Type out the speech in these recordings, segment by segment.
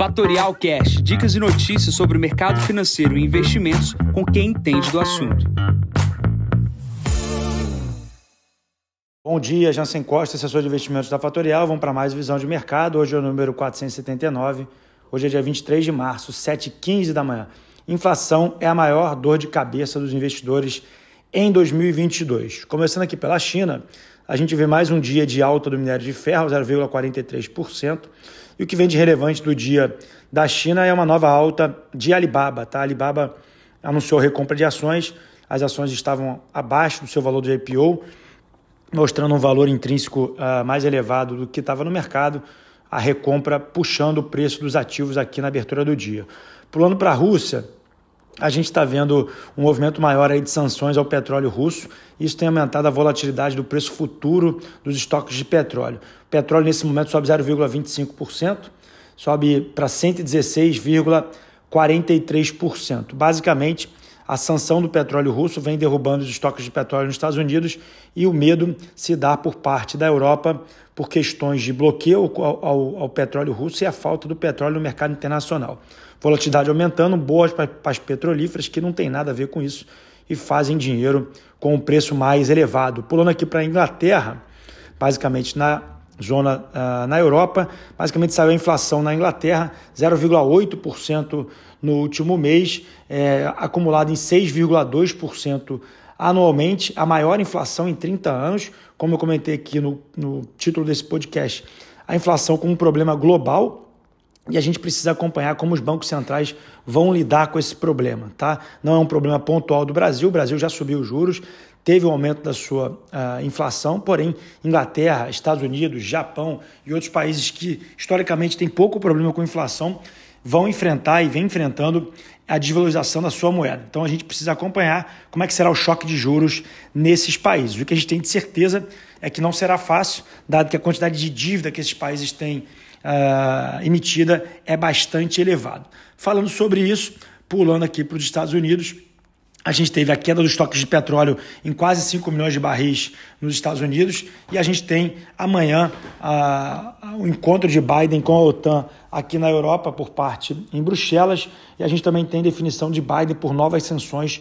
Fatorial Cash, dicas e notícias sobre o mercado financeiro e investimentos com quem entende do assunto. Bom dia, Jansen Costa, assessor de investimentos da Fatorial. Vamos para mais visão de mercado. Hoje é o número 479. Hoje é dia 23 de março, 7h15 da manhã. Inflação é a maior dor de cabeça dos investidores em 2022. Começando aqui pela China, a gente vê mais um dia de alta do minério de ferro, 0,43%. E o que vem de relevante do dia da China é uma nova alta de Alibaba. Tá? A Alibaba anunciou recompra de ações, as ações estavam abaixo do seu valor de IPO, mostrando um valor intrínseco uh, mais elevado do que estava no mercado, a recompra puxando o preço dos ativos aqui na abertura do dia. Pulando para a Rússia, a gente está vendo um movimento maior aí de sanções ao petróleo russo. Isso tem aumentado a volatilidade do preço futuro dos estoques de petróleo. O petróleo nesse momento sobe 0,25%, sobe para 116,43%. Basicamente, a sanção do petróleo russo vem derrubando os estoques de petróleo nos Estados Unidos e o medo se dá por parte da Europa por questões de bloqueio ao, ao, ao petróleo russo e a falta do petróleo no mercado internacional. Volatilidade aumentando, boas para as petrolíferas que não tem nada a ver com isso e fazem dinheiro com o preço mais elevado. Pulando aqui para a Inglaterra, basicamente na zona uh, na Europa, basicamente saiu a inflação na Inglaterra 0,8% no último mês, é, acumulado em 6,2% anualmente, a maior inflação em 30 anos, como eu comentei aqui no, no título desse podcast. A inflação como um problema global, e a gente precisa acompanhar como os bancos centrais vão lidar com esse problema, tá? Não é um problema pontual do Brasil, o Brasil já subiu os juros, teve um aumento da sua uh, inflação, porém Inglaterra, Estados Unidos, Japão e outros países que historicamente têm pouco problema com inflação vão enfrentar e vem enfrentando a desvalorização da sua moeda. Então a gente precisa acompanhar como é que será o choque de juros nesses países. O que a gente tem de certeza é que não será fácil, dado que a quantidade de dívida que esses países têm uh, emitida é bastante elevado. Falando sobre isso, pulando aqui para os Estados Unidos, a gente teve a queda dos estoques de petróleo em quase 5 milhões de barris nos Estados Unidos e a gente tem amanhã o encontro de Biden com a OTAN aqui na Europa por parte em Bruxelas e a gente também tem definição de Biden por novas sanções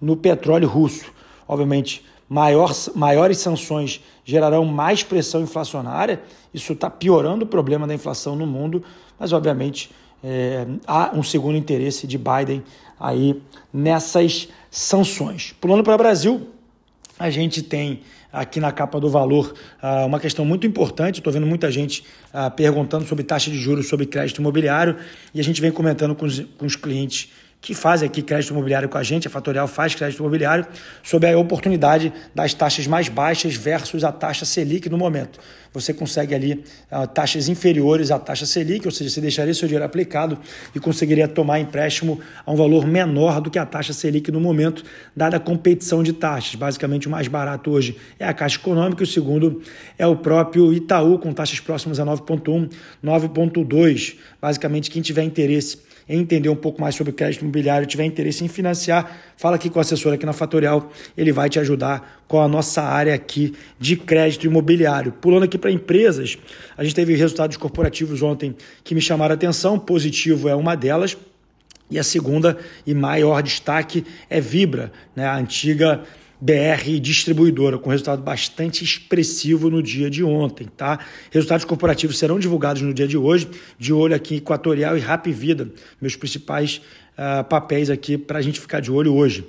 no petróleo russo. Obviamente, maior, maiores sanções gerarão mais pressão inflacionária, isso está piorando o problema da inflação no mundo, mas obviamente é, há um segundo interesse de Biden aí nessas sanções. Pulando para o Brasil, a gente tem aqui na capa do valor ah, uma questão muito importante. Estou vendo muita gente ah, perguntando sobre taxa de juros sobre crédito imobiliário e a gente vem comentando com os, com os clientes que faz aqui crédito imobiliário com a gente, a Fatorial faz crédito imobiliário, sobre a oportunidade das taxas mais baixas versus a taxa Selic no momento. Você consegue ali uh, taxas inferiores à taxa Selic, ou seja, você deixaria seu dinheiro aplicado e conseguiria tomar empréstimo a um valor menor do que a taxa Selic no momento, dada a competição de taxas. Basicamente, o mais barato hoje é a Caixa Econômica, o segundo é o próprio Itaú, com taxas próximas a 9,1, 9,2. Basicamente, quem tiver interesse entender um pouco mais sobre crédito imobiliário, tiver interesse em financiar, fala aqui com o assessor aqui na Fatorial, ele vai te ajudar com a nossa área aqui de crédito imobiliário. Pulando aqui para empresas, a gente teve resultados corporativos ontem que me chamaram a atenção, positivo é uma delas, e a segunda e maior destaque é Vibra, né, a antiga BR Distribuidora, com resultado bastante expressivo no dia de ontem, tá? Resultados corporativos serão divulgados no dia de hoje, de olho aqui Equatorial e Rap Vida, meus principais uh, papéis aqui para a gente ficar de olho hoje.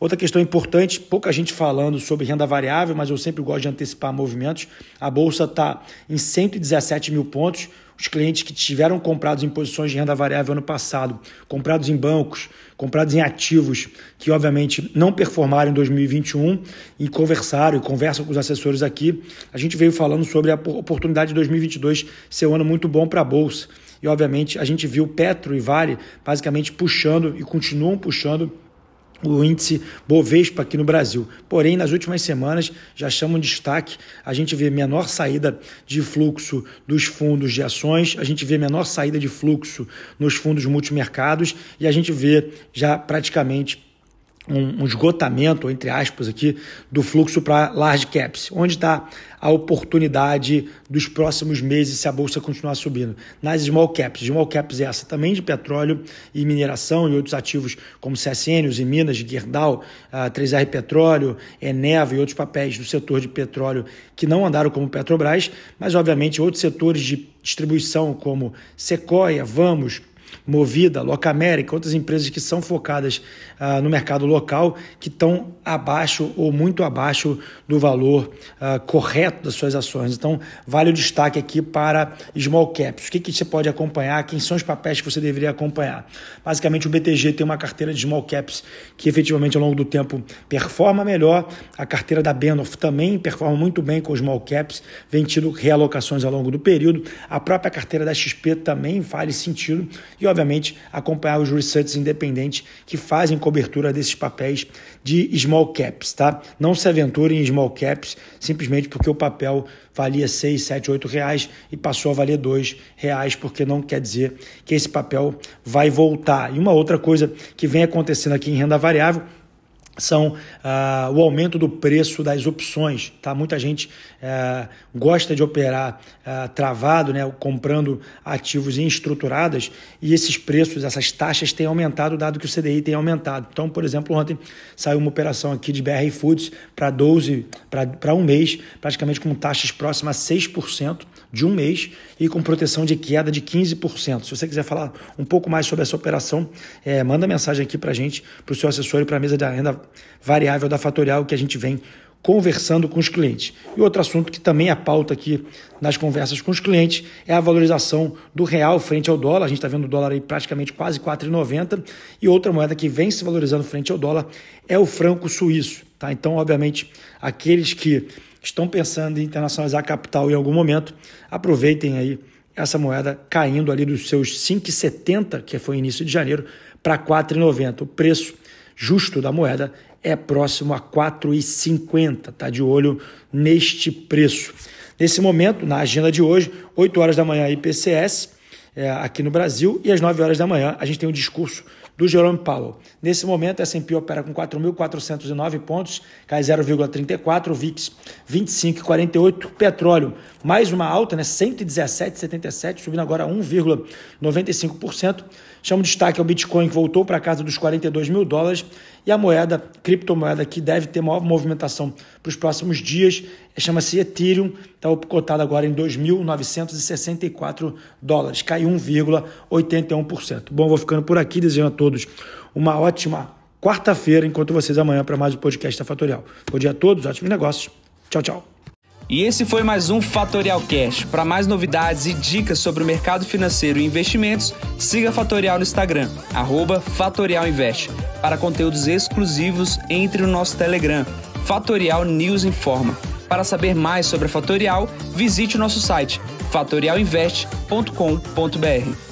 Outra questão importante, pouca gente falando sobre renda variável, mas eu sempre gosto de antecipar movimentos. A Bolsa está em 117 mil pontos, os clientes que tiveram comprados em posições de renda variável ano passado, comprados em bancos, comprados em ativos que obviamente não performaram em 2021 e conversaram e conversam com os assessores aqui, a gente veio falando sobre a oportunidade de 2022 ser um ano muito bom para a bolsa. E obviamente a gente viu Petro e Vale basicamente puxando e continuam puxando o índice Bovespa aqui no Brasil. Porém, nas últimas semanas já chamam de destaque, a gente vê menor saída de fluxo dos fundos de ações, a gente vê menor saída de fluxo nos fundos multimercados e a gente vê já praticamente um, esgotamento, entre aspas, aqui, do fluxo para large caps. Onde está a oportunidade dos próximos meses se a bolsa continuar subindo? Nas small caps. Small caps é essa também de petróleo e mineração e outros ativos como CSN, e Minas, Gerdau, 3R Petróleo, Eneva e outros papéis do setor de petróleo que não andaram como Petrobras, mas obviamente outros setores de distribuição como Sequoia, Vamos, Movida, Locamérica, outras empresas que são focadas ah, no mercado local, que estão abaixo ou muito abaixo do valor ah, correto das suas ações. Então, vale o destaque aqui para small caps. O que, que você pode acompanhar? Quem são os papéis que você deveria acompanhar? Basicamente, o BTG tem uma carteira de small caps que efetivamente ao longo do tempo performa melhor. A carteira da Benoff também performa muito bem com os small caps, vem tido realocações ao longo do período. A própria carteira da XP também faz sentido. E, obviamente, acompanhar os researchs independentes que fazem cobertura desses papéis de small caps, tá? Não se aventure em small caps simplesmente porque o papel valia 6, 7, 8 reais e passou a valer 2 reais, porque não quer dizer que esse papel vai voltar. E uma outra coisa que vem acontecendo aqui em renda variável são ah, o aumento do preço das opções. Tá? Muita gente eh, gosta de operar ah, travado, né? comprando ativos em estruturadas, e esses preços, essas taxas têm aumentado, dado que o CDI tem aumentado. Então, por exemplo, ontem saiu uma operação aqui de BR Foods para 12, para um mês, praticamente com taxas próximas a 6% de um mês e com proteção de queda de 15%. Se você quiser falar um pouco mais sobre essa operação, é, manda mensagem aqui para a gente, para o seu assessor e para a mesa da renda variável da Fatorial que a gente vem conversando com os clientes. E outro assunto que também é pauta aqui nas conversas com os clientes é a valorização do real frente ao dólar. A gente está vendo o dólar aí praticamente quase 4,90 e outra moeda que vem se valorizando frente ao dólar é o franco suíço. Tá? Então, obviamente, aqueles que estão pensando em internacionalizar capital em algum momento, aproveitem aí essa moeda caindo ali dos seus 5,70, que foi início de janeiro, para 4,90. O preço justo da moeda é próximo a 4,50. Tá de olho neste preço. Nesse momento, na agenda de hoje, 8 horas da manhã IPCS é, aqui no Brasil e às 9 horas da manhã a gente tem um discurso do Jerome Powell. Nesse momento, a S&P opera com 4.409 pontos, cai 0,34, o VIX 25,48, petróleo mais uma alta, né, 117,77, subindo agora 1,95%. Chamo destaque ao Bitcoin, que voltou para casa dos 42 mil dólares, e a moeda, criptomoeda, que deve ter maior movimentação para os próximos dias, chama-se Ethereum, está cotado agora em 2.964 dólares, caiu 1,81%. Bom, vou ficando por aqui, desejando a todos uma ótima quarta-feira, enquanto vocês amanhã para mais um podcast da Fatorial. Bom dia a todos, ótimos negócios. Tchau, tchau. E esse foi mais um Fatorial Cash. Para mais novidades e dicas sobre o mercado financeiro e investimentos, siga a Fatorial no Instagram, Fatorial Invest. Para conteúdos exclusivos, entre no nosso Telegram, Fatorial News Informa. Para saber mais sobre a Fatorial, visite o nosso site fatorialinvest.com.br.